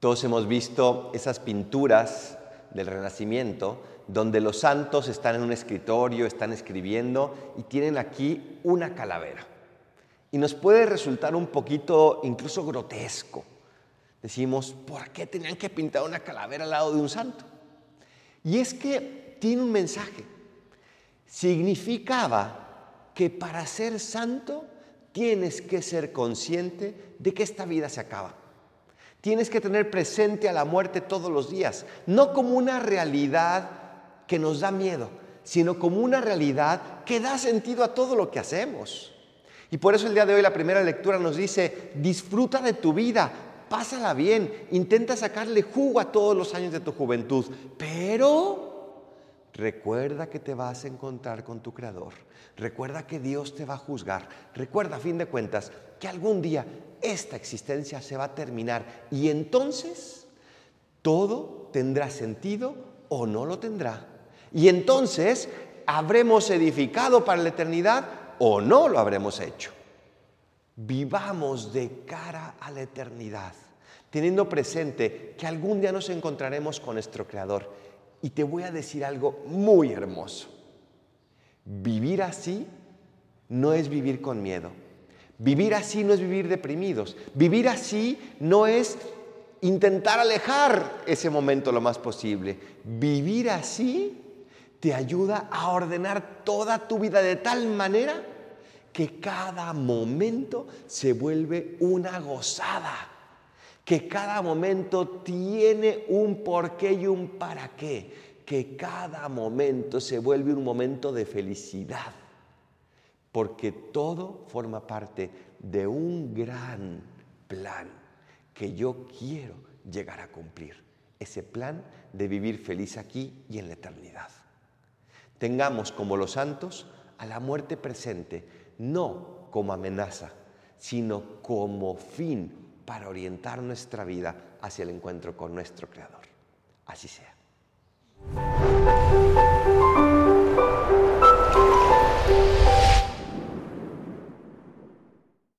Todos hemos visto esas pinturas del Renacimiento donde los santos están en un escritorio, están escribiendo y tienen aquí una calavera. Y nos puede resultar un poquito incluso grotesco. Decimos, ¿por qué tenían que pintar una calavera al lado de un santo? Y es que tiene un mensaje. Significaba que para ser santo tienes que ser consciente de que esta vida se acaba. Tienes que tener presente a la muerte todos los días, no como una realidad que nos da miedo, sino como una realidad que da sentido a todo lo que hacemos. Y por eso el día de hoy la primera lectura nos dice, disfruta de tu vida, pásala bien, intenta sacarle jugo a todos los años de tu juventud, pero recuerda que te vas a encontrar con tu Creador, recuerda que Dios te va a juzgar, recuerda a fin de cuentas que algún día esta existencia se va a terminar y entonces todo tendrá sentido o no lo tendrá. Y entonces habremos edificado para la eternidad o no lo habremos hecho. Vivamos de cara a la eternidad, teniendo presente que algún día nos encontraremos con nuestro Creador. Y te voy a decir algo muy hermoso. Vivir así no es vivir con miedo. Vivir así no es vivir deprimidos. Vivir así no es intentar alejar ese momento lo más posible. Vivir así te ayuda a ordenar toda tu vida de tal manera que cada momento se vuelve una gozada, que cada momento tiene un porqué y un para qué, que cada momento se vuelve un momento de felicidad, porque todo forma parte de un gran plan que yo quiero llegar a cumplir, ese plan de vivir feliz aquí y en la eternidad. Tengamos como los santos a la muerte presente, no como amenaza, sino como fin para orientar nuestra vida hacia el encuentro con nuestro Creador. Así sea.